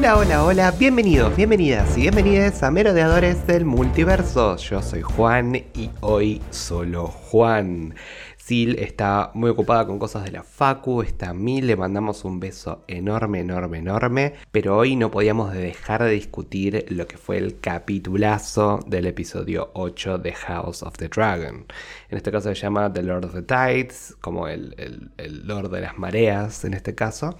Hola, hola, hola, bienvenidos, bienvenidas y bienvenidas a Merodeadores del Multiverso. Yo soy Juan y hoy solo Juan. Sil está muy ocupada con cosas de la Facu, está a mí, le mandamos un beso enorme, enorme, enorme, pero hoy no podíamos dejar de discutir lo que fue el capitulazo del episodio 8 de House of the Dragon. En este caso se llama The Lord of the Tides, como el, Lord de las Mareas en este caso,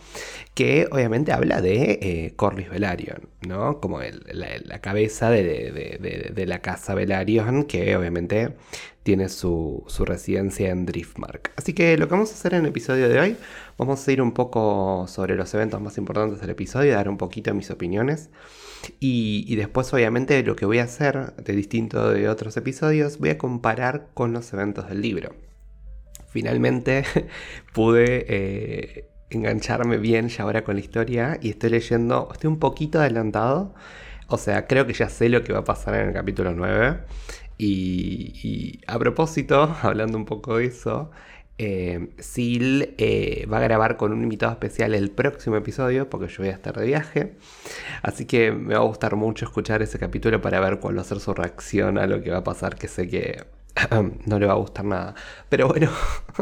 que obviamente habla de eh, Corlys Velaryon, ¿no? Como la, cabeza de, la casa Velaryon, que obviamente tiene su, residencia en Driftmark. Así que lo que vamos a hacer en el episodio de hoy, vamos a ir un poco sobre los eventos más importantes del episodio, dar un poquito mis opiniones. Y, después obviamente lo que voy a hacer, de distinto de otros episodios, voy a comparar con los eventos del libro. Finalmente pude eh, engancharme bien ya ahora con la historia y estoy leyendo, estoy un poquito adelantado. O sea, creo que ya sé lo que va a pasar en el capítulo 9. Y, a propósito, hablando un poco de eso, eh, Sil eh, va a grabar con un invitado especial el próximo episodio porque yo voy a estar de viaje. Así que me va a gustar mucho escuchar ese capítulo para ver cuál va a ser su reacción a lo que va a pasar, que sé que no le va a gustar nada. Pero bueno,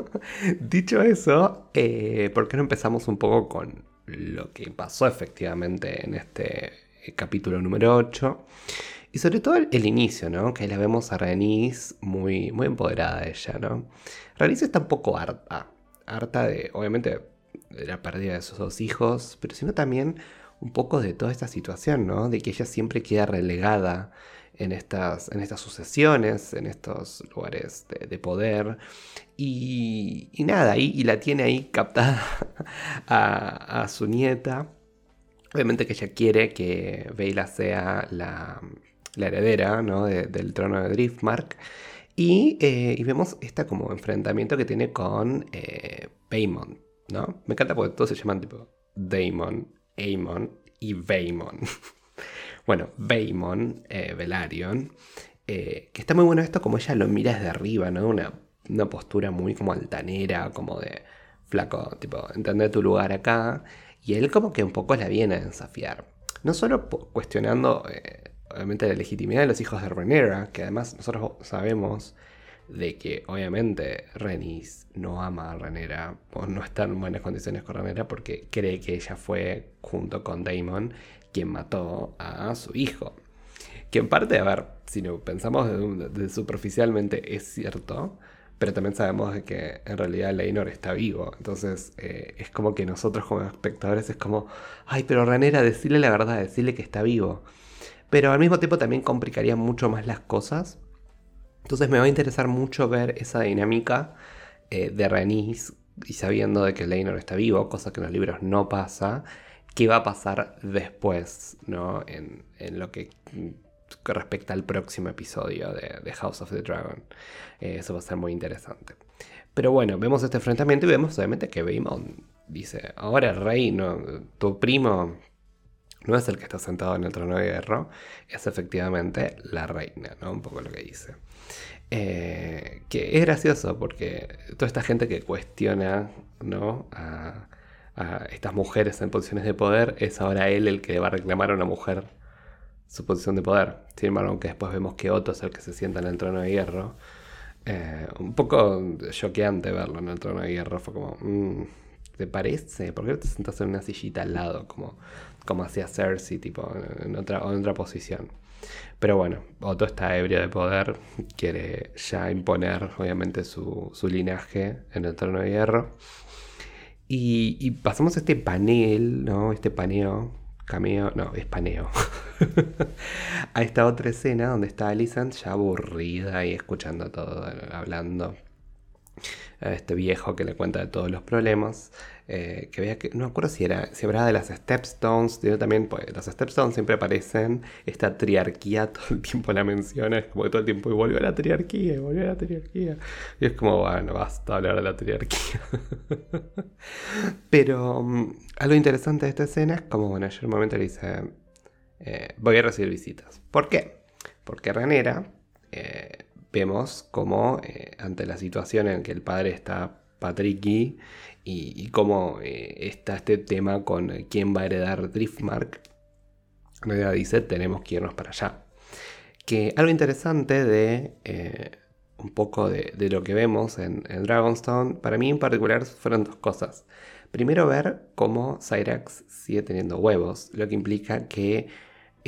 dicho eso, eh, ¿por qué no empezamos un poco con lo que pasó efectivamente en este capítulo número 8? Y sobre todo el, inicio, ¿no? Que la vemos a Renis muy, muy empoderada de ella, ¿no? Renis está un poco harta. Harta de, obviamente, de la pérdida de sus dos hijos, pero sino también un poco de toda esta situación, ¿no? De que ella siempre queda relegada en estas, en estas sucesiones, en estos lugares de, poder. Y, nada, y, y, la tiene ahí captada a, a, su nieta. Obviamente que ella quiere que Veila sea la, la heredera ¿no? del trono de Driftmark. Y, eh, y, vemos este como enfrentamiento que tiene con eh, ¿no? Me encanta porque todos se llaman tipo Daemon, Aemon y Vaemon. bueno, Vaemon, eh, Velaryon, que está muy bueno esto como ella lo mira desde arriba, ¿no? Una, una postura muy como altanera, como de flaco, tipo, entender tu lugar acá. Y él como que un poco la viene a desafiar. No solo cuestionando obviamente la legitimidad de los hijos de Renera, que además nosotros sabemos de que obviamente Renis no ama a Renera o no está en buenas condiciones con Renera porque cree que ella fue junto con Damon quien mató a su hijo. Que en parte, a ver, si lo pensamos de, superficialmente es cierto, pero también sabemos de que en realidad Leinor está vivo. Entonces eh, es como que nosotros como espectadores es como, ay, pero Renera, decirle la verdad, decirle que está vivo pero al mismo tiempo también complicaría mucho más las cosas. Entonces me va a interesar mucho ver esa dinámica eh, de Renis y sabiendo de que Leinor está vivo, cosa que en los libros no pasa, qué va a pasar después, ¿no? En, lo que, respecta al próximo episodio de, House of the Dragon. Eh, eso va a ser muy interesante. Pero bueno, vemos este enfrentamiento y vemos obviamente que Baemon dice, ahora rey, no, tu primo no es el que está sentado en el trono de hierro, es efectivamente la reina, ¿no? Un poco lo que dice. Eh, que es gracioso porque toda esta gente que cuestiona ¿no? a, estas mujeres en posiciones de poder es ahora él el que va a reclamar a una mujer su posición de poder. Sin embargo, aunque después vemos que Otto es el que se sienta en el trono de hierro, eh, un poco choqueante verlo en el trono de hierro. Fue como, mm, ¿te parece? ¿Por qué te sentas en una sillita al lado? Como como hacía Cersei, tipo, en otra, en otra posición. Pero bueno, Otto está ebrio de poder, quiere ya imponer, obviamente, su, linaje en el trono de hierro. Y, pasamos a este panel, ¿no? Este paneo, cameo, no, es paneo. a esta otra escena donde está Alicent ya aburrida y escuchando todo, hablando. A este viejo que le cuenta de todos los problemas. Eh, que vea que, no me acuerdo si era, si hablaba de las Stepstones, yo también, pues las Stepstones siempre aparecen, esta triarquía todo el tiempo la menciona, es como que todo el tiempo y volvió a la triarquía, y volvió a la triarquía. Y es como, bueno, basta hablar de la triarquía. Pero um, algo interesante de esta escena es como, bueno, ayer un momento le dice, eh, voy a recibir visitas. ¿Por qué? Porque Ranera, eh, vemos como ante la situación en que el padre está patricky y, cómo eh, está este tema con quién va a heredar Driftmark. Nadia dice, tenemos que irnos para allá. Que algo interesante de eh, un poco de, lo que vemos en, Dragonstone, para mí en particular fueron dos cosas. Primero ver cómo Cyrax sigue teniendo huevos, lo que implica que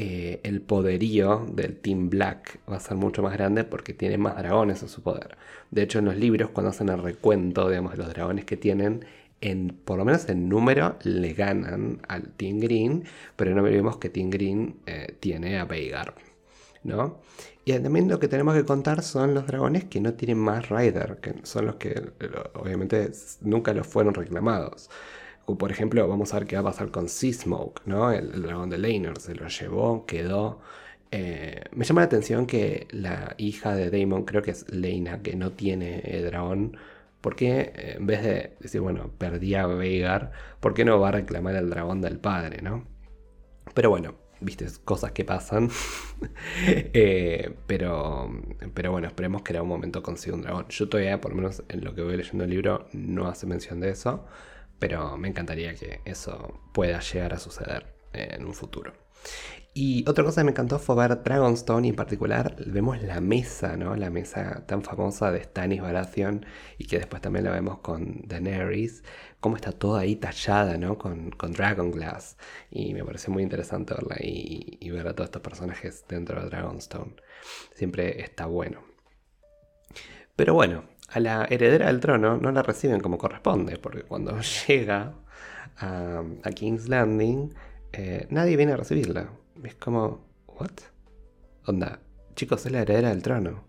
eh, el poderío del Team Black va a ser mucho más grande porque tiene más dragones en su poder. De hecho, en los libros, cuando hacen el recuento digamos, de los dragones que tienen, en, por lo menos en número le ganan al Team Green, pero no olvidemos que Team Green eh, tiene a Veigar, ¿no? Y también lo que tenemos que contar son los dragones que no tienen más Rider, que son los que obviamente nunca los fueron reclamados. Por ejemplo, vamos a ver qué va a pasar con Seasmoke, ¿no? El, dragón de Laner se lo llevó, quedó. Eh, me llama la atención que la hija de Daemon, creo que es Leina, que no tiene dragón, ¿Por qué eh, en vez de decir, bueno, perdí a Veigar, ¿por qué no va a reclamar el dragón del padre, no? Pero bueno, viste, cosas que pasan. Eh, pero, pero bueno, esperemos que en un momento consiga un dragón. Yo todavía, por lo menos en lo que voy leyendo el libro, no hace mención de eso. Pero me encantaría que eso pueda llegar a suceder en un futuro. Y otra cosa que me encantó fue ver Dragonstone y en particular vemos la mesa, ¿no? La mesa tan famosa de Stannis Baratheon y que después también la vemos con Daenerys, cómo está toda ahí tallada, ¿no? Con, con Dragon Glass. Y me parece muy interesante verla y ver a todos estos personajes dentro de Dragonstone. Siempre está bueno. Pero bueno, a la heredera del trono no la reciben como corresponde, porque cuando llega a, King's Landing, eh, nadie viene a recibirla. Es como, ¿what? Onda, chicos, es la heredera del trono.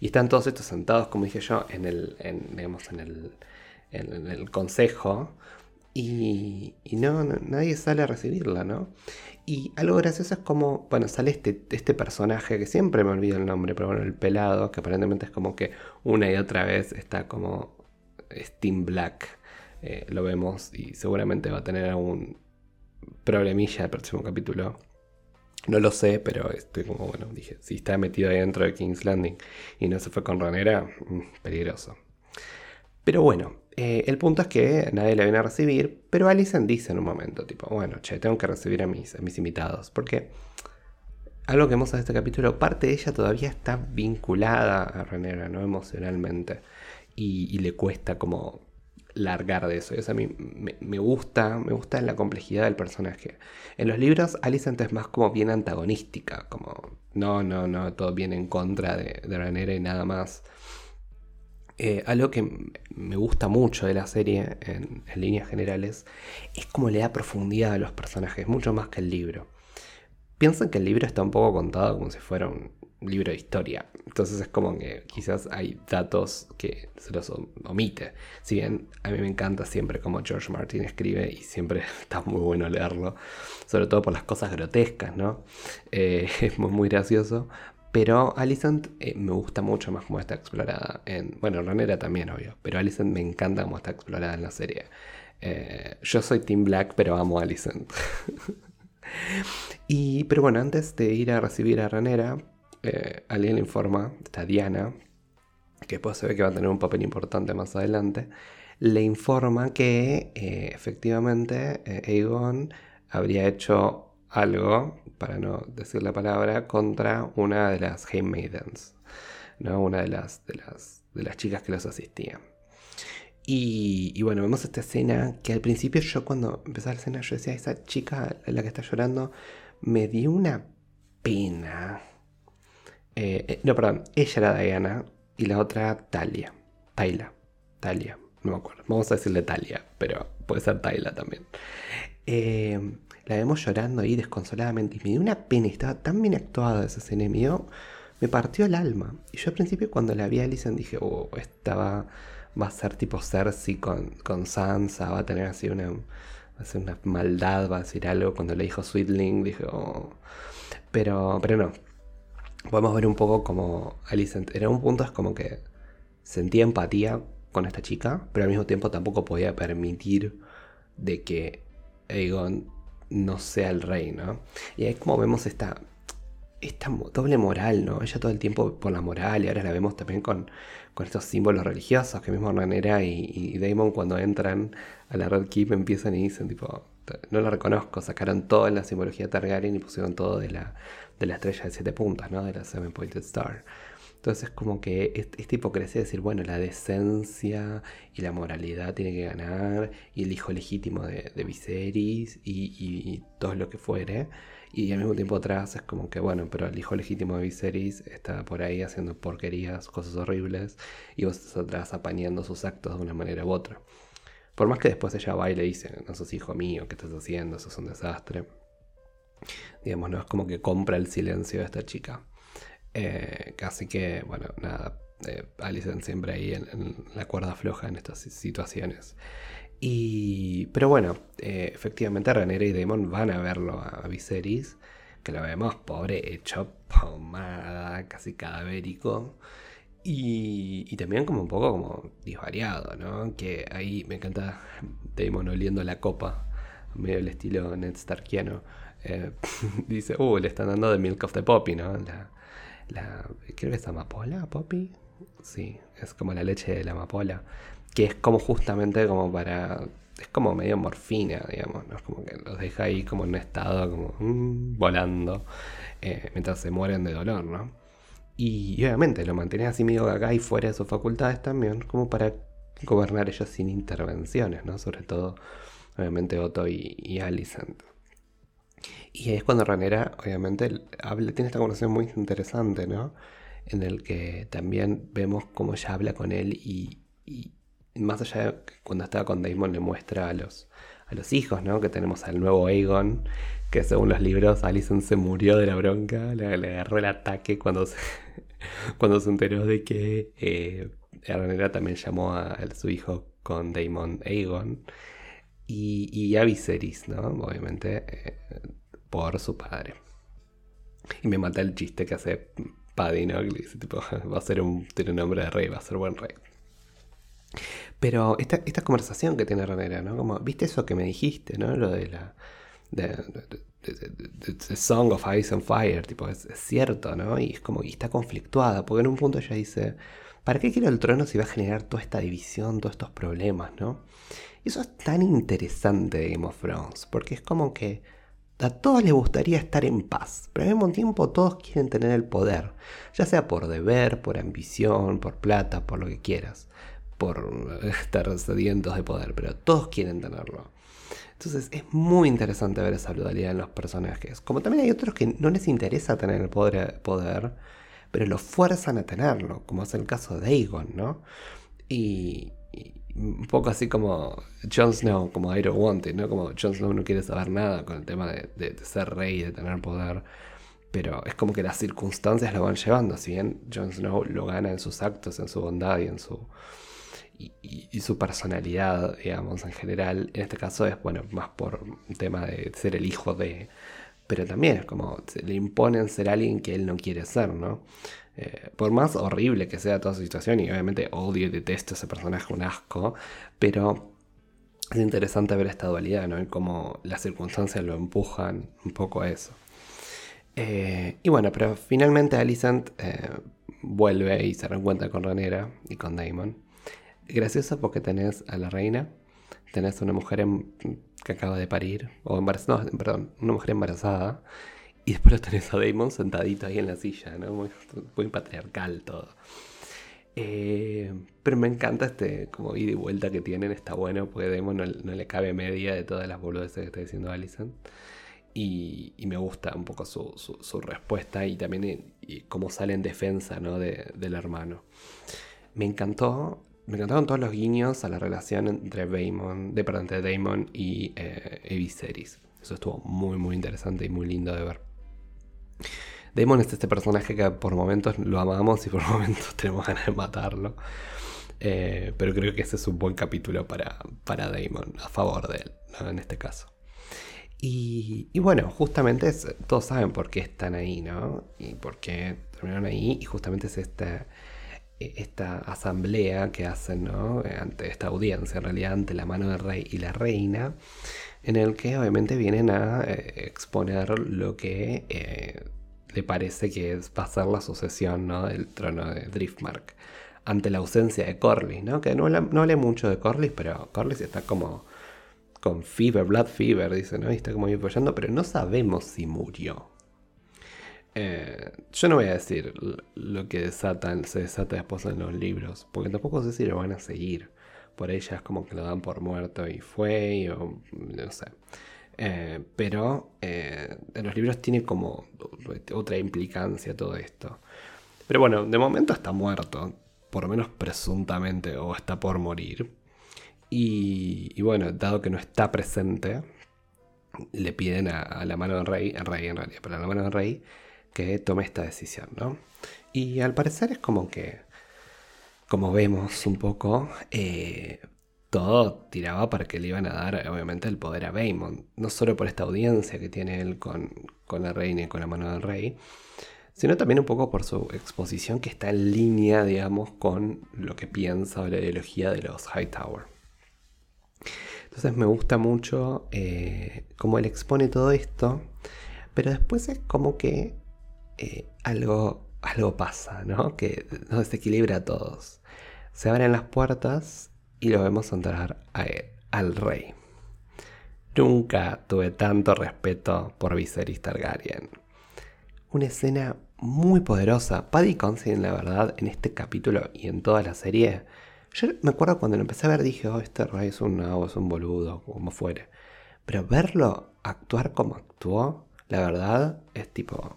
Y están todos estos sentados, como dije yo, en el, digamos, en el, en, el consejo. Y, y no, nadie sale a recibirla, ¿no? Y algo gracioso es como, bueno, sale este, este personaje que siempre me olvido el nombre, pero bueno, el pelado, que aparentemente es como que una y otra vez está como Steam Black. Eh, lo vemos y seguramente va a tener algún problemilla el próximo capítulo no lo sé, pero estoy como, bueno, dije, si está metido ahí dentro de King's Landing y no se fue con Ranera, mm, peligroso. Pero bueno, eh, el punto es que nadie le viene a recibir, pero Alison dice en un momento, tipo, bueno, che, tengo que recibir a mis, invitados, porque algo que vemos en este capítulo, parte de ella todavía está vinculada a Ranera, ¿no? Emocionalmente, y, y le cuesta como largar de eso. a mí me, gusta, me gusta la complejidad del personaje. En los libros, Alicent es más como bien antagonística, como no, no, no, todo viene en contra de, de y nada más. Eh, algo que me gusta mucho de la serie en, líneas generales es como le da profundidad a los personajes, mucho más que el libro. Piensan que el libro está un poco contado como si fuera un, libro de historia. Entonces es como que quizás hay datos que se los omite. Si bien a mí me encanta siempre como George Martin escribe y siempre está muy bueno leerlo, sobre todo por las cosas grotescas, ¿no? Eh, es muy, gracioso. Pero Alicent eh, me gusta mucho más como está explorada en... Bueno, Ranera también, obvio. Pero Alicent me encanta cómo está explorada en la serie. Eh, yo soy Team Black, pero amo a Alicent. y, pero bueno, antes de ir a recibir a Ranera, eh, alguien le informa, esta Diana, que después se ve que va a tener un papel importante más adelante, le informa que efectivamente Aegon habría hecho algo, para no decir la palabra, contra una de las Handmaidens, ¿no? una de las, de, las, de las chicas que los asistían. Y, y, bueno, vemos esta escena que al principio yo cuando empezaba la escena yo decía, esa chica, la que está llorando, me dio una pena. Eh, eh, no, perdón, ella era Diana y la otra Talia. Taila. Talia, no me acuerdo. Vamos a decirle Talia, pero puede ser Taila también. Eh, la vemos llorando ahí desconsoladamente y me dio una pena. Estaba tan bien actuada esa escena mío. Me partió el alma. Y yo al principio cuando la vi a Alison dije, oh, esta va, a ser tipo Cersei con, con Sansa, va a tener así una, va a hacer una maldad, va a decir algo. Cuando le dijo Sweetling dije, oh. Pero, pero no, podemos ver un poco como Alicent. En un punto es como que sentía empatía con esta chica, pero al mismo tiempo tampoco podía permitir de que Aegon no sea el rey, ¿no? Y ahí como vemos esta, esta doble moral, ¿no? Ella todo el tiempo por la moral y ahora la vemos también con, con estos símbolos religiosos que mismo Ranera y, y, Damon cuando entran a la Red Keep empiezan y dicen tipo, no la reconozco, sacaron toda la simbología Targaryen y pusieron todo de la, de la estrella de siete puntas, ¿no? De la Seven Pointed Star. Entonces como que esta hipocresía de decir, bueno, la decencia y la moralidad tiene que ganar, y el hijo legítimo de, Viserys y, todo lo que fuere, y al mismo tiempo atrás es como que, bueno, pero el hijo legítimo de Viserys está por ahí haciendo porquerías, cosas horribles, y vos estás atrás apañando sus actos de una manera u otra. Por más que después ella va y le dice, no sos hijo mío, ¿qué estás haciendo? Eso es un desastre. Digamos, no es como que compra el silencio de esta chica. Eh, así que, bueno, nada, eh, Alison siempre ahí en, la cuerda floja en estas situaciones. Y, pero bueno, eh, efectivamente Renera y Damon van a verlo a, Viserys, que lo vemos pobre, hecho pomada, casi cadavérico. Y, y, también como un poco como disvariado, ¿no? Que ahí me encanta Damon oliendo la copa, medio el estilo Ned Starkiano. Eh, dice, uh, le están dando de Milk of the Poppy, ¿no? La, creo que es amapola, Poppy. Sí, es como la leche de la amapola que es como justamente como para... Es como medio morfina, digamos, ¿no? Es como que los deja ahí como en un estado como mm, volando eh, mientras se mueren de dolor, ¿no? Y, obviamente lo mantiene así medio acá y fuera de sus facultades también, como para gobernar ellos sin intervenciones, ¿no? Sobre todo, obviamente, Otto y, y Alicent. Y es cuando Ranera, obviamente, habla, tiene esta conversación muy interesante, ¿no? En el que también vemos cómo ella habla con él y, más allá de cuando estaba con Damon le muestra a los, a los hijos, ¿no? Que tenemos al nuevo Aegon, que según los libros Alison se murió de la bronca, le, agarró el ataque cuando se, cuando se enteró de que eh, también llamó a, su hijo con Damon Aegon y, y a ¿no? Obviamente eh, por su padre. Y me mata el chiste que hace Paddy, ¿no? Tipo, va a ser un, tiene un nombre de rey, va a ser buen rey. Pero esta, esta conversación que tiene Ranera, ¿no? Como, ¿viste eso que me dijiste, ¿no? Lo de la... The, Song of Ice and Fire, tipo, es, cierto, ¿no? Y es como, y está conflictuada, porque en un punto ella dice, ¿para qué quiero el trono si va a generar toda esta división, todos estos problemas, ¿no? Eso es tan interesante de Game of Thrones, porque es como que a todos les gustaría estar en paz, pero al mismo tiempo todos quieren tener el poder, ya sea por deber, por ambición, por plata, por lo que quieras por estar sedientos de poder, pero todos quieren tenerlo. Entonces es muy interesante ver esa dualidad en los personajes. Como también hay otros que no les interesa tener el poder, poder pero lo fuerzan a tenerlo, como es el caso de Aegon, ¿no? Y, un poco así como Jon Snow, como I don't want ¿no? Como Jon Snow no quiere saber nada con el tema de, ser rey, de tener poder. Pero es como que las circunstancias lo van llevando. Si bien Jon Snow lo gana en sus actos, en su bondad y en su y, su personalidad, digamos, en general. En este caso es, bueno, más por tema de ser el hijo de... Pero también es como, se le imponen ser alguien que él no quiere ser, ¿no? Eh, por más horrible que sea toda su situación, y obviamente odio y detesto a ese personaje, un asco, pero es interesante ver esta dualidad, ¿no? Y cómo las circunstancias lo empujan un poco a eso. Eh, y bueno, pero finalmente Alicent eh, vuelve y se reencuentra con Ranera y con Damon gracioso porque tenés a la reina, tenés una mujer que acaba de parir, o embarazada, perdón, una mujer embarazada, y después lo tenés a Damon sentadito ahí en la silla, ¿no? Muy, patriarcal todo. Eh, pero me encanta este como ida y vuelta que tienen, está bueno, porque Damon no, le cabe media de todas las boludeces que está diciendo Alison. Y, me gusta un poco su, respuesta y también cómo sale en defensa ¿no? de, del hermano. Me encantó me encantaron todos los guiños a la relación entre Damon, de, Damon y eh, Viserys. Eso estuvo muy, muy interesante y muy lindo de ver. Damon es este personaje que por momentos lo amamos y por momentos tenemos ganas de matarlo. Eh, pero creo que ese es un buen capítulo para, para Damon, a favor de él, en este caso. Y, y, bueno, justamente todos saben por qué están ahí, ¿no? Y por qué terminaron ahí. Y justamente es este esta asamblea que hacen ¿no? ante esta audiencia, en realidad ante la mano del rey y la reina, en el que obviamente vienen a eh, exponer lo que eh, le parece que va a ser la sucesión del trono de Driftmark ante la ausencia de Corlys, ¿no? Que no, hablé mucho de Corlys, pero Corlys está como con fever, blood fever, dice, ¿no? Y está como apoyando, pero no sabemos si murió. Eh, yo no voy a decir lo que desatan, se desata después en los libros, porque tampoco sé si lo van a seguir. Por ella es como que lo dan por muerto y fue, o no sé. Eh, pero eh, en los libros tiene como otra implicancia todo esto. Pero bueno, de momento está muerto, por lo menos presuntamente, o está por morir. Y, bueno, dado que no está presente, le piden a, la mano del rey, al rey en realidad, pero a la mano del rey, que tome esta decisión, ¿no? Y al parecer es como que, como vemos un poco, eh, todo tiraba para que le iban a dar, obviamente, el poder a Baemon. No solo por esta audiencia que tiene él con, con la reina y con la mano del rey, sino también un poco por su exposición que está en línea, digamos, con lo que piensa o la ideología de los Hightower. Entonces me gusta mucho eh, cómo él expone todo esto, pero después es como que eh, algo, algo pasa, ¿no? Que nos desequilibra a todos. Se abren las puertas y lo vemos entrar al rey. Nunca tuve tanto respeto por Viserys Targaryen. Una escena muy poderosa. Paddy Considine, la verdad, en este capítulo y en toda la serie. Yo me acuerdo cuando lo empecé a ver, dije, oh, este rey es un es un boludo, como fuere. Pero verlo actuar como actuó, la verdad, es tipo.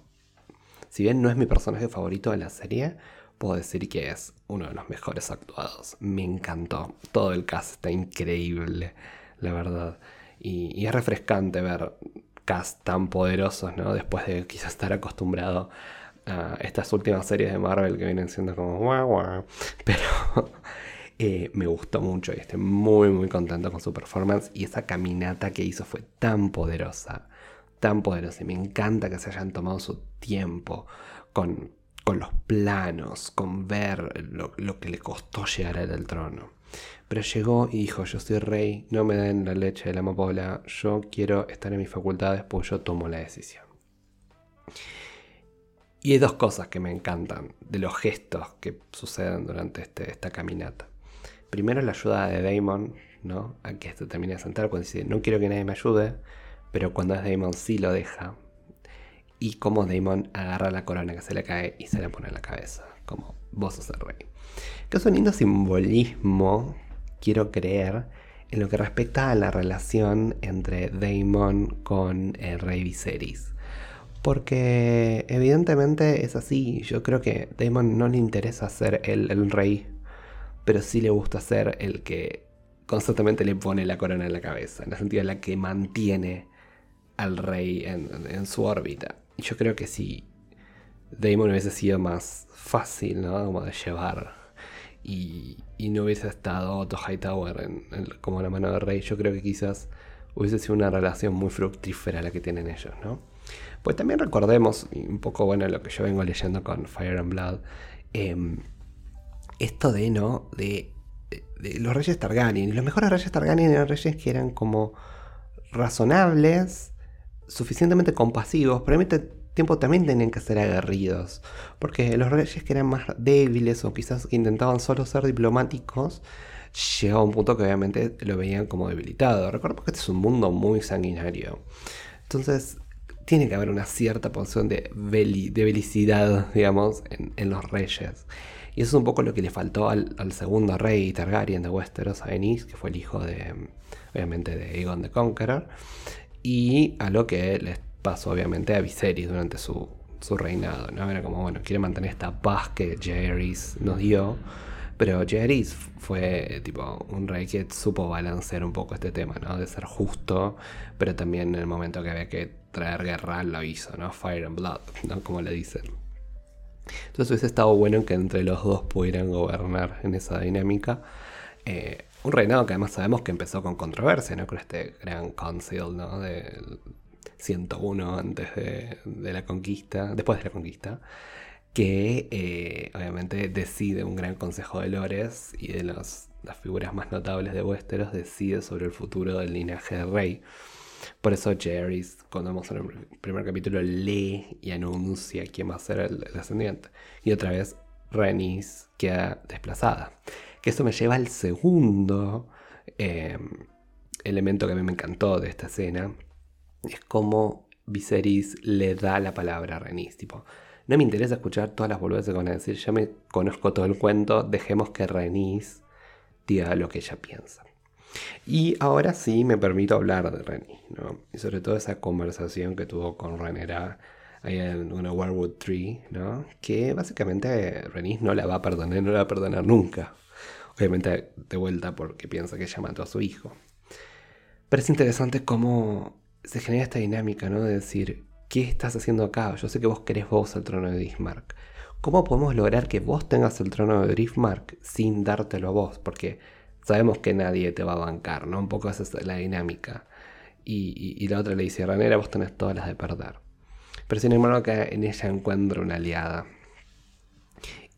Si bien no es mi personaje favorito de la serie, puedo decir que es uno de los mejores actuados. Me encantó. Todo el cast está increíble, la verdad. Y, es refrescante ver cast tan poderosos, ¿no? Después de quizás estar acostumbrado estas últimas series de Marvel que vienen siendo como guau Pero eh, me gustó mucho y estoy muy muy contento con su performance y esa caminata que hizo fue tan poderosa, tan poderosa y me encanta que se hayan tomado su tiempo con, con los planos, con ver lo, que le costó llegar al trono. Pero llegó y dijo, yo soy rey, no me den la leche de la amapola, yo quiero estar en mis facultades, pues yo tomo la decisión. Y hay dos cosas que me encantan de los gestos que suceden durante este, esta caminata. Primero la ayuda de Damon, ¿no? A que se termine de sentar cuando dice, no quiero que nadie me ayude, pero cuando es Damon sí lo deja. Y como Damon agarra la corona que se le cae y se la pone en la cabeza, como vos sos el rey. Que es un lindo simbolismo, quiero creer, en lo que respecta a la relación entre Damon con el rey Viserys. Porque evidentemente es así. Yo creo que Damon no le interesa ser el, el rey, pero sí le gusta ser el que constantemente le pone la corona en la cabeza, en el sentido de la que mantiene al rey en, su órbita. Y yo creo que si Damon hubiese sido más fácil, ¿no? Como de llevar y, no hubiese estado Otto Hightower como la mano del rey, yo creo que quizás hubiese sido una relación muy fructífera la que tienen ellos, ¿no? Pues también recordemos, un poco bueno lo que yo vengo leyendo con Fire and Blood, em, esto de, ¿no? De, los reyes Targaryen. Y los mejores reyes Targaryen eran reyes que eran como razonables, suficientemente compasivos, pero al mismo tiempo también tenían que ser aguerridos. Porque los reyes que eran más débiles o quizás que intentaban solo ser diplomáticos, llegaba a un punto que obviamente lo veían como debilitado. Recordemos que este es un mundo muy sanguinario. Entonces, tiene que haber una cierta porción de, belicidad, digamos, en, los reyes. Y eso es un poco lo que le faltó al, segundo rey Targaryen de Westeros, Aenys, que fue el hijo de, obviamente, de Aegon the Conqueror, y a lo que les pasó, obviamente, a Viserys durante su, reinado, ¿no? Era como, bueno, quiere mantener esta paz que Jaehaerys nos dio, pero Jaehaerys fue tipo un rey que supo balancear un poco este tema, ¿no? De ser justo, pero también en el momento que había que traer guerra lo hizo, ¿no? Fire and Blood, ¿no? Como le dicen. Entonces hubiese estado bueno que entre los dos pudieran gobernar en esa dinámica. Eh, un reinado que además sabemos que empezó con controversia, ¿no? Con este gran council, ¿no? Del 101 antes de, la conquista, después de la conquista, que eh, obviamente decide un gran consejo de lores y de las figuras más notables de Westeros decide sobre el futuro del linaje del rey. Por eso Jerry, cuando vamos en el primer capítulo, lee y anuncia quién va a ser el, descendiente. Y otra vez, Renis queda desplazada. Que eso me lleva al segundo em, elemento que a mí me encantó de esta escena. Es como Viserys le da la palabra a Renis. Tipo, no me interesa escuchar todas las boludeces que van a decir. Ya me conozco todo el cuento. Dejemos que Renis diga lo que ella piensa. Y ahora sí me permito hablar de Renny, ¿no? Y sobre todo esa conversación que tuvo con Renera ahí en una Warwood Tree, ¿no? Que básicamente Renny no la va a perdonar, no la va a perdonar nunca. Obviamente de vuelta porque piensa que ella mató a su hijo. Pero es interesante cómo se genera esta dinámica, ¿no? De decir, ¿qué estás haciendo acá? Yo sé que vos querés vos el trono de Driftmark. ¿Cómo podemos lograr que vos tengas el trono de Driftmark sin dártelo a vos? Porque sabemos que nadie te va a bancar, ¿no? Un poco esa es la dinámica. Y, la otra le dice, Ranera, vos tenés todas las de perder. Pero sin embargo que en ella encuentra una aliada.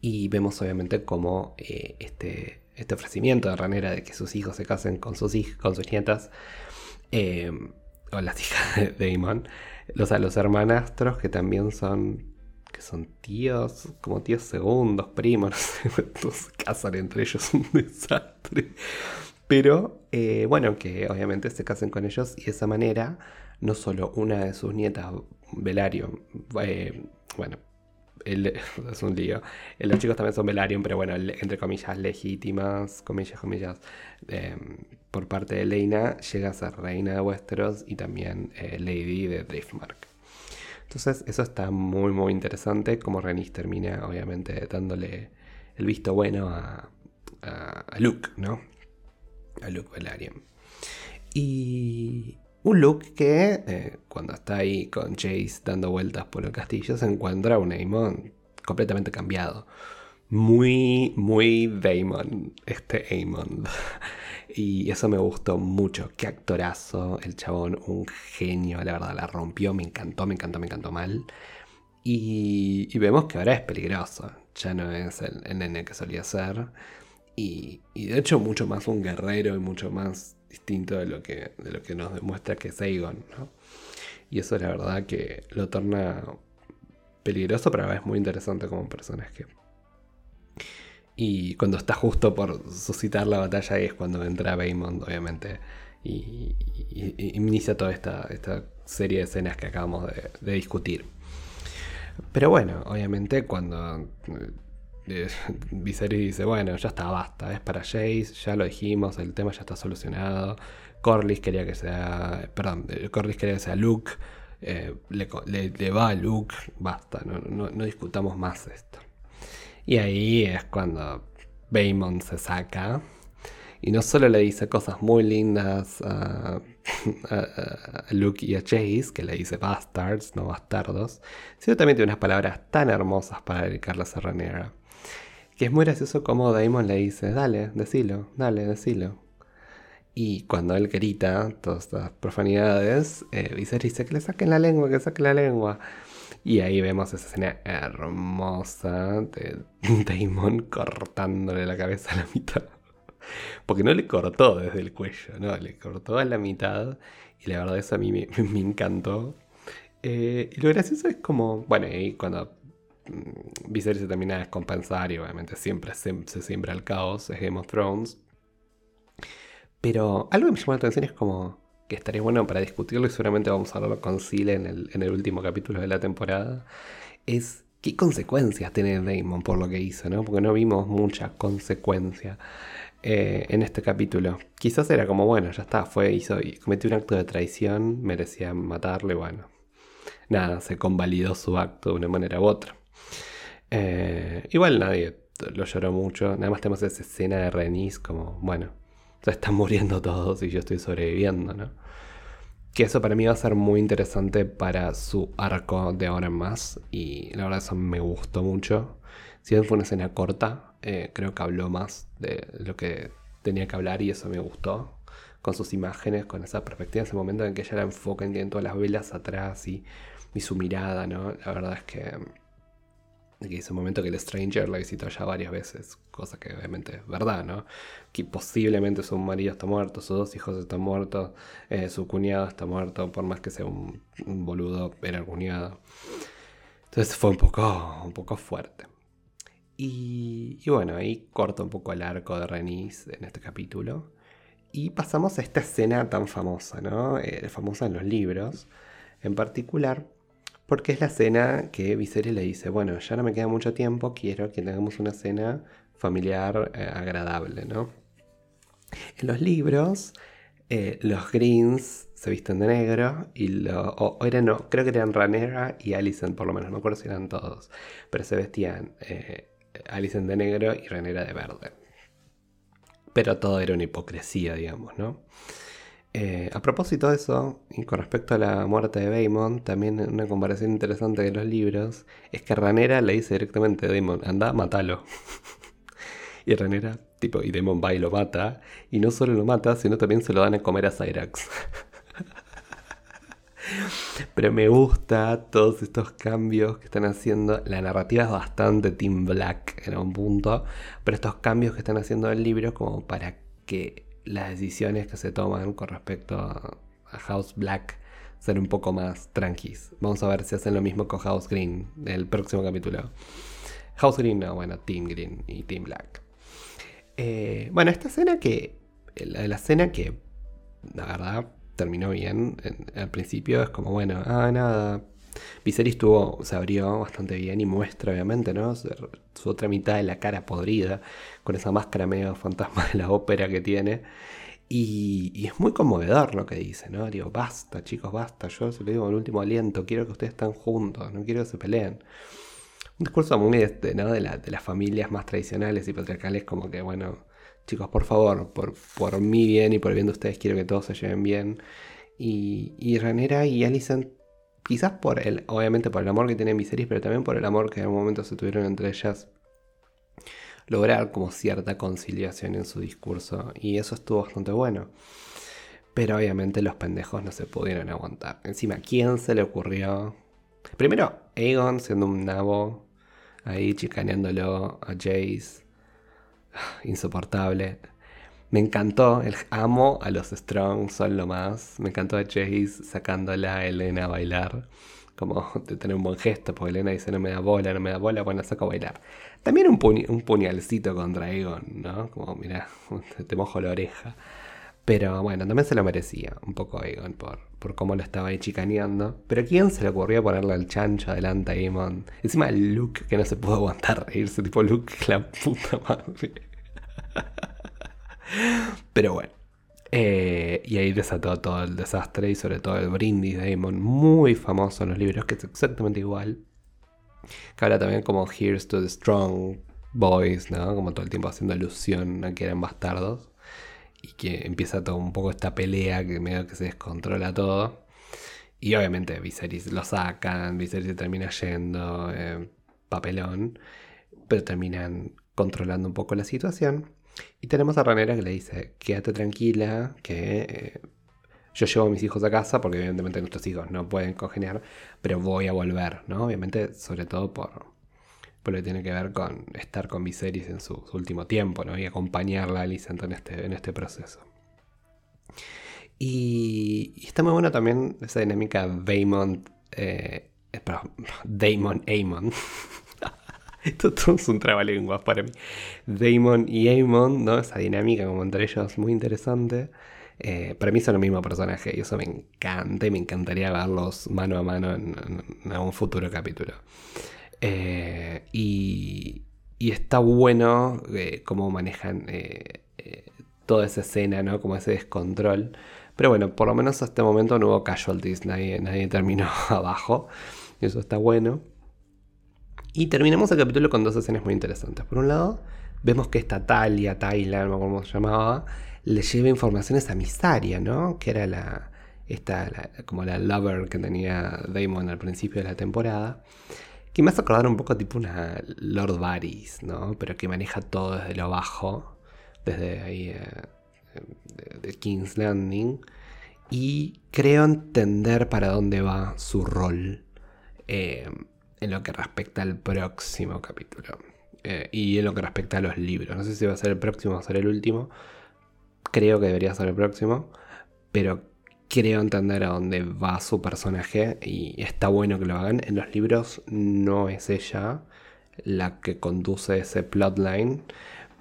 Y vemos obviamente cómo eh, este, este ofrecimiento de Ranera de que sus hijos se casen con sus, hijas, con sus nietas, eh, o las hijas de Damon, los, a los hermanastros que también son que son tíos, como tíos segundos, primos, no sé, se casan entre ellos, un desastre. Pero eh, bueno, que obviamente se casen con ellos y de esa manera, no solo una de sus nietas, Velario, eh, bueno, es un lío. Eh, los chicos también son Velaryon, pero bueno, entre comillas legítimas, comillas, comillas, por parte de Leina, llega a ser reina de Westeros y también Lady de Driftmark. Entonces eso está muy muy interesante como Renis termina obviamente dándole el visto bueno a, Luke, ¿no? A Luke Velaryon. Y un Luke que eh, cuando está ahí con Jace dando vueltas por el castillo se encuentra un Aemon completamente cambiado. Muy, muy Daemon, este Aemon. Y eso me gustó mucho. Qué actorazo, el chabón, un genio, la verdad, la rompió, me encantó, me encantó, me encantó mal. Y, vemos que ahora es peligroso, ya no es el, nene que solía ser. Y, de hecho mucho más un guerrero y mucho más distinto de lo que, de lo que nos demuestra que es Aegon. ¿no? Y eso la verdad que lo torna peligroso, pero a la vez muy interesante como personaje. Y cuando está justo por suscitar la batalla es cuando entra Baymond, obviamente, y, inicia toda esta, esta, serie de escenas que acabamos de, discutir. Pero bueno, obviamente cuando Viserys dice, bueno, ya está, basta, es para Jace, ya lo dijimos, el tema ya está solucionado. Corlys quería que sea, perdón, eh, Corlys quería que sea Luke, eh, le, va a Luke, basta, no, no discutamos más esto. Y ahí es cuando Baymon se saca y no solo le dice cosas muy lindas a, Luke y a Chase, que le dice bastards, no bastardos, sino también tiene unas palabras tan hermosas para dedicarle a Serranera. Que es muy gracioso como Daemon le dice, dale, decilo, dale, decilo. Y cuando él grita todas estas profanidades, eh, dice que le saquen la lengua, que saquen la lengua. Y ahí vemos esa escena hermosa de Damon cortándole la cabeza a la mitad. Porque no le cortó desde el cuello, no, le cortó a la mitad. Y la verdad eso a mí me, encantó. Eh, y lo gracioso es como, bueno, y cuando Viserys se termina de descompensar y obviamente siempre se, se siembra el caos, es Game of Thrones. Pero algo que me llamó la atención es como que estaría bueno para discutirlo y seguramente vamos a hablarlo con el, en el último capítulo de la temporada, es qué consecuencias tiene Damon por lo que hizo, ¿no? Porque no vimos mucha consecuencia eh, en este capítulo. Quizás era como, bueno, ya está, fue, hizo, cometió un acto de traición, merecía matarle, bueno. Nada, se convalidó su acto de una manera u otra. Eh, igual nadie lo lloró mucho, nada más tenemos esa escena de Renis como, bueno, se están muriendo todos y yo estoy sobreviviendo, ¿no? Que eso para mí va a ser muy interesante para su arco de ahora en más. Y la verdad eso me gustó mucho. Si bien fue una escena corta, eh, creo que habló más de lo que tenía que hablar y eso me gustó. Con sus imágenes, con esa perspectiva, ese momento en que ella la enfoca en todas las velas atrás y, y su mirada, ¿no? La verdad es que que dice un momento que el Stranger la visitó ya varias veces, cosa que obviamente es verdad, ¿no? Que posiblemente su marido está muerto, sus dos hijos están muertos, eh, su cuñado está muerto, por más que sea un, boludo, era el cuñado. Entonces fue un poco, un poco fuerte. Y, bueno, ahí corta un poco el arco de Renis en este capítulo. Y pasamos a esta escena tan famosa, ¿no? Eh, famosa en los libros, en particular porque es la cena que Viserys le dice, bueno, ya no me queda mucho tiempo, quiero que tengamos una cena familiar eh, agradable, ¿no? En los libros, eh, los Greens se visten de negro y lo, o, eran, no, creo que eran Ranera y Alicent, por lo menos, no me acuerdo si eran todos, pero se vestían eh, de negro y Ranera de verde. Pero todo era una hipocresía, digamos, ¿no? Eh, a propósito de eso, y con respecto a la muerte de Daemon, también una comparación interesante de los libros es que Ranera le dice directamente a Daemon, anda, matalo. y Ranera, tipo, y Daemon va y lo mata, y no solo lo mata, sino también se lo dan a comer a Cyrax. Pero me gusta todos estos cambios que están haciendo. La narrativa es bastante Team Black en un punto, pero estos cambios que están haciendo el libro como para que las decisiones que se toman con respecto a, House Black ser un poco más tranquis. Vamos a ver si hacen lo mismo con House Green el próximo capítulo. House Green, no, bueno, Team Green y Team Black. Eh, bueno, esta escena que. La, la escena que. La verdad, terminó bien. al principio es como, bueno, ah, nada. Viserys tuvo, se abrió bastante bien y muestra, obviamente, ¿no? Su, otra mitad de la cara podrida, con esa máscara medio fantasma de la ópera que tiene. Y, es muy conmovedor lo que dice, ¿no? Digo, basta, chicos, basta. Yo se lo digo el último aliento, quiero que ustedes estén juntos, no quiero que se peleen. Un discurso muy este, de, de las familias más tradicionales y patriarcales, como que, bueno, chicos, por favor, por, por mi bien y por el bien de ustedes, quiero que todos se lleven bien. Y, y Ranera y Alicent quizás por el, obviamente por el amor que tienen Viserys, pero también por el amor que en un momento se tuvieron entre ellas, lograr como cierta conciliación en su discurso. Y eso estuvo bastante bueno. Pero obviamente los pendejos no se pudieron aguantar. Encima, ¿quién se le ocurrió? Primero, Aegon siendo un nabo, ahí chicaneándolo a Jace. Insoportable. Me encantó, el amo a los Strong, son lo más. Me encantó a Chase sacándola a Elena a bailar. Como de tener un buen gesto, porque Elena dice no me da bola, no me da bola, bueno, saco a bailar. También un, puñalcito contra Egon, ¿no? Como, mira, te mojo la oreja. Pero bueno, también se lo merecía un poco Egon por, por cómo lo estaba ahí chicaneando. Pero ¿quién se le ocurrió ponerle el chancho adelante a Eamon? Encima look que no se pudo aguantar reírse, tipo look, la puta madre. Pero bueno. Eh, y ahí desató todo el desastre y sobre todo el brindis de Damon, muy famoso en los libros, que es exactamente igual. Que habla también como Here's to the Strong Boys, ¿no? Como todo el tiempo haciendo alusión a que eran bastardos. Y que empieza todo un poco esta pelea que medio que se descontrola todo. Y obviamente Viserys lo sacan, Viserys termina yendo, eh, papelón. Pero terminan controlando un poco la situación. Y tenemos a Ranera que le dice, quédate tranquila, que eh, yo llevo a mis hijos a casa, porque evidentemente nuestros hijos no pueden congeniar, pero voy a volver, ¿no? Obviamente, sobre todo por, por lo que tiene que ver con estar con Viserys en su, último tiempo, ¿no? Y acompañarla a Alicent en este, en este proceso. Y, está muy bueno también esa dinámica Daemon, eh, Daemon Amon. Esto todo es un trabalenguas para mí. Damon y Amon, ¿no? Esa dinámica como entre ellos muy interesante. Eh, para mí son el mismo personaje y eso me encanta y me encantaría verlos mano a mano en, un futuro capítulo. Eh, y, está bueno eh, cómo manejan toda esa escena, ¿no? Como ese descontrol. Pero bueno, por lo menos hasta este momento no hubo casualties, nadie, nadie terminó abajo. Y eso está bueno. Y terminamos el capítulo con dos escenas muy interesantes. Por un lado, vemos que esta Talia, Tyler, no cómo se llamaba, le lleva informaciones a Misaria, ¿no? Que era la, esta, como la lover que tenía Damon al principio de la temporada. Que me hace acordar un poco tipo una Lord Varys, ¿no? Pero que maneja todo desde lo bajo, desde ahí, eh, de, King's Landing. Y creo entender para dónde va su rol. Eh, en lo que respecta al próximo capítulo. Eh, y en lo que respecta a los libros. No sé si va a ser el próximo o ser el último. Creo que debería ser el próximo. Pero creo entender a dónde va su personaje. Y está bueno que lo hagan. En los libros no es ella la que conduce ese plotline.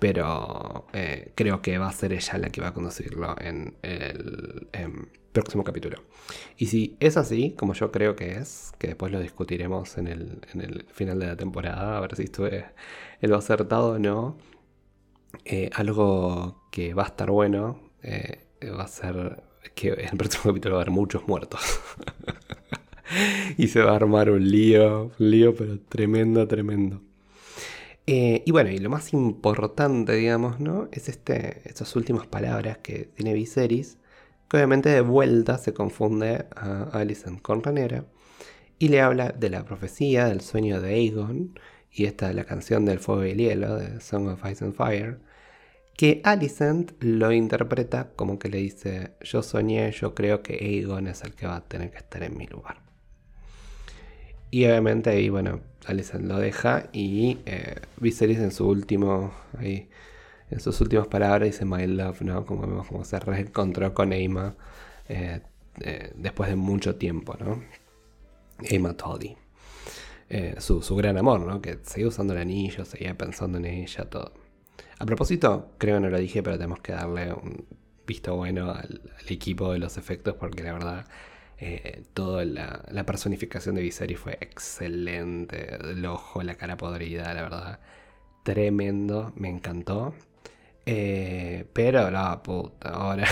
Pero eh, creo que va a ser ella la que va a conducirlo en el próximo capítulo. Y si es así, como yo creo que es, que después lo discutiremos en el, final de la temporada, a ver si estuve en lo acertado o no, eh, algo que va a estar bueno eh, va a ser que en el próximo capítulo va a haber muchos muertos. y se va a armar un lío, un lío, pero tremendo, tremendo. Eh, y bueno, y lo más importante, digamos, ¿no? Es este, estas últimas palabras que tiene Viserys, obviamente de vuelta se confunde a Alicent con Ranera y le habla de la profecía, del sueño de Aegon y esta es la canción del fuego y el hielo, de Song of Ice and Fire, que Alicent lo interpreta como que le dice, yo soñé, yo creo que Aegon es el que va a tener que estar en mi lugar. Y obviamente ahí, bueno, Alicent lo deja y eh, Viserys en su último ahí, en sus últimas palabras dice My Love, ¿no? Como vemos como se reencontró con Eima eh, eh, después de mucho tiempo, ¿no? Eima Toddy. Eh, su, gran amor, ¿no? Que seguía usando el anillo, seguía pensando en ella, todo. A propósito, creo que no lo dije, pero tenemos que darle un visto bueno al, equipo de los efectos porque la verdad toda la, la, personificación de Viserys fue excelente. El ojo, la cara podrida, la verdad. Tremendo, me encantó. Eh, pero la puta, ahora,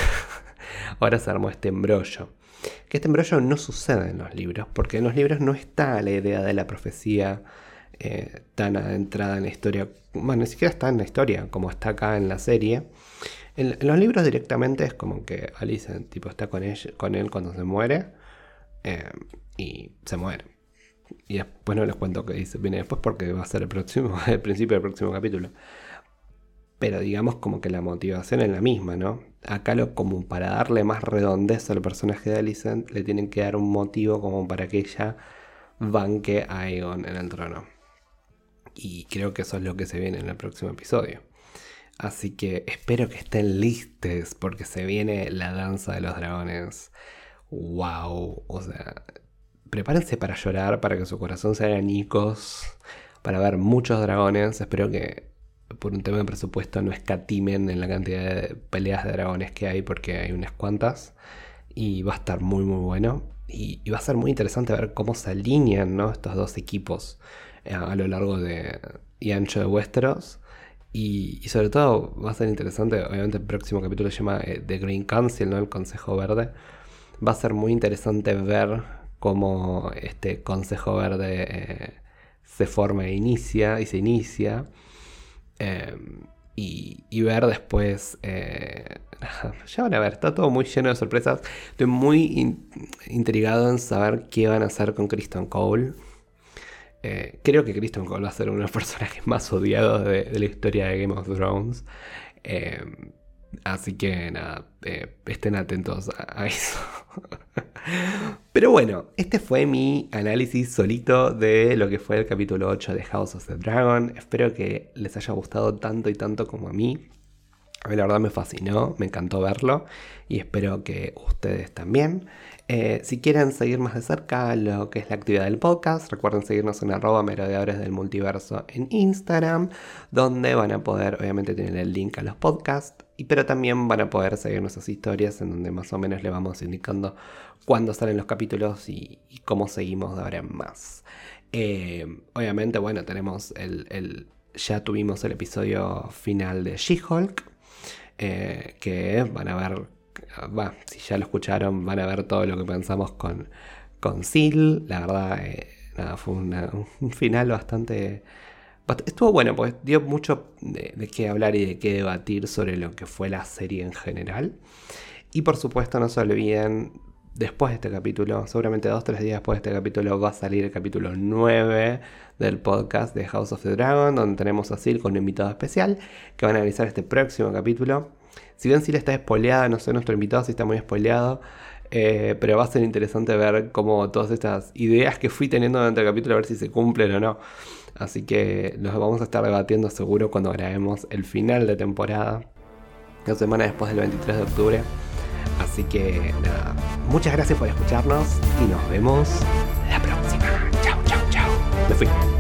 ahora se armó este embrollo. Que este embrollo no sucede en los libros, porque en los libros no está la idea de la profecía eh, tan adentrada en la historia. Bueno, ni siquiera está en la historia, como está acá en la serie. En, los libros directamente es como que Alice tipo, está con, con él cuando se muere eh, y se muere. Y después no les cuento qué dice, viene después porque va a ser el próximo, el principio del próximo capítulo pero digamos como que la motivación es la misma, ¿no? Acá lo, como para darle más redondez al personaje de Alicent, le tienen que dar un motivo como para que ella banque a Aegon en el trono. Y creo que eso es lo que se viene en el próximo episodio. Así que espero que estén listes porque se viene la danza de los dragones. ¡Wow! O sea, prepárense para llorar, para que su corazón se haga añicos, para ver muchos dragones. Espero que por un tema de presupuesto no escatimen en la cantidad de peleas de dragones que hay porque hay unas cuantas y va a estar muy muy bueno. Y, va a ser muy interesante ver cómo se alinean estos dos equipos eh, a, lo largo de, y ancho de Westeros. Y, sobre todo va a ser interesante, obviamente el próximo capítulo se llama eh, The Green Council, ¿no? el Consejo Verde, va a ser muy interesante ver cómo este Consejo Verde eh, se forma e inicia y se inicia Em, y, ver después. Eh, ya van a ver, está todo muy lleno de sorpresas. Estoy muy intrigado en saber qué van a hacer con Kristen Cole. Eh, creo que Kristen Cole va a ser uno de los personajes más odiados de, la historia de Game of Thrones. Em, así que nada, eh, estén atentos a eso. Pero bueno, este fue mi análisis solito de lo que fue el capítulo 8 de House of the Dragon. Espero que les haya gustado tanto y tanto como a mí. A mí la verdad me fascinó, me encantó verlo y espero que ustedes también. Eh, si quieren seguir más de cerca lo que es la actividad del podcast, recuerden seguirnos en arroba merodeadores del multiverso en Instagram, donde van a poder, obviamente, tener el link a los podcasts, y, pero también van a poder seguir nuestras historias en donde más o menos le vamos indicando cuándo salen los capítulos y, cómo seguimos de ahora en más. Eh, obviamente, bueno, tenemos el, ya tuvimos el episodio final de She-Hulk, eh, que van a ver, va, si ya lo escucharon, van a ver todo lo que pensamos con, con Seal. La verdad, eh, nada, fue un final bastante... Estuvo bueno, pues dio mucho de, qué hablar y de qué debatir sobre lo que fue la serie en general. Y por supuesto no se olviden después de este capítulo, seguramente dos o tres días después de este capítulo, va a salir el capítulo 9 del podcast de House of the Dragon, donde tenemos a Sil con un invitado especial que van a analizar este próximo capítulo. Si bien Sil está spoileada, no sé nuestro invitado si está muy spoileado, Eh, pero va a ser interesante ver cómo todas estas ideas que fui teniendo durante el capítulo, a ver si se cumplen o no. Así que los vamos a estar debatiendo seguro cuando grabemos el final de temporada. Dos semanas después del 23 de octubre. Así que nada, muchas gracias por escucharnos y nos vemos la próxima. Chao, chao, chao. Me fui.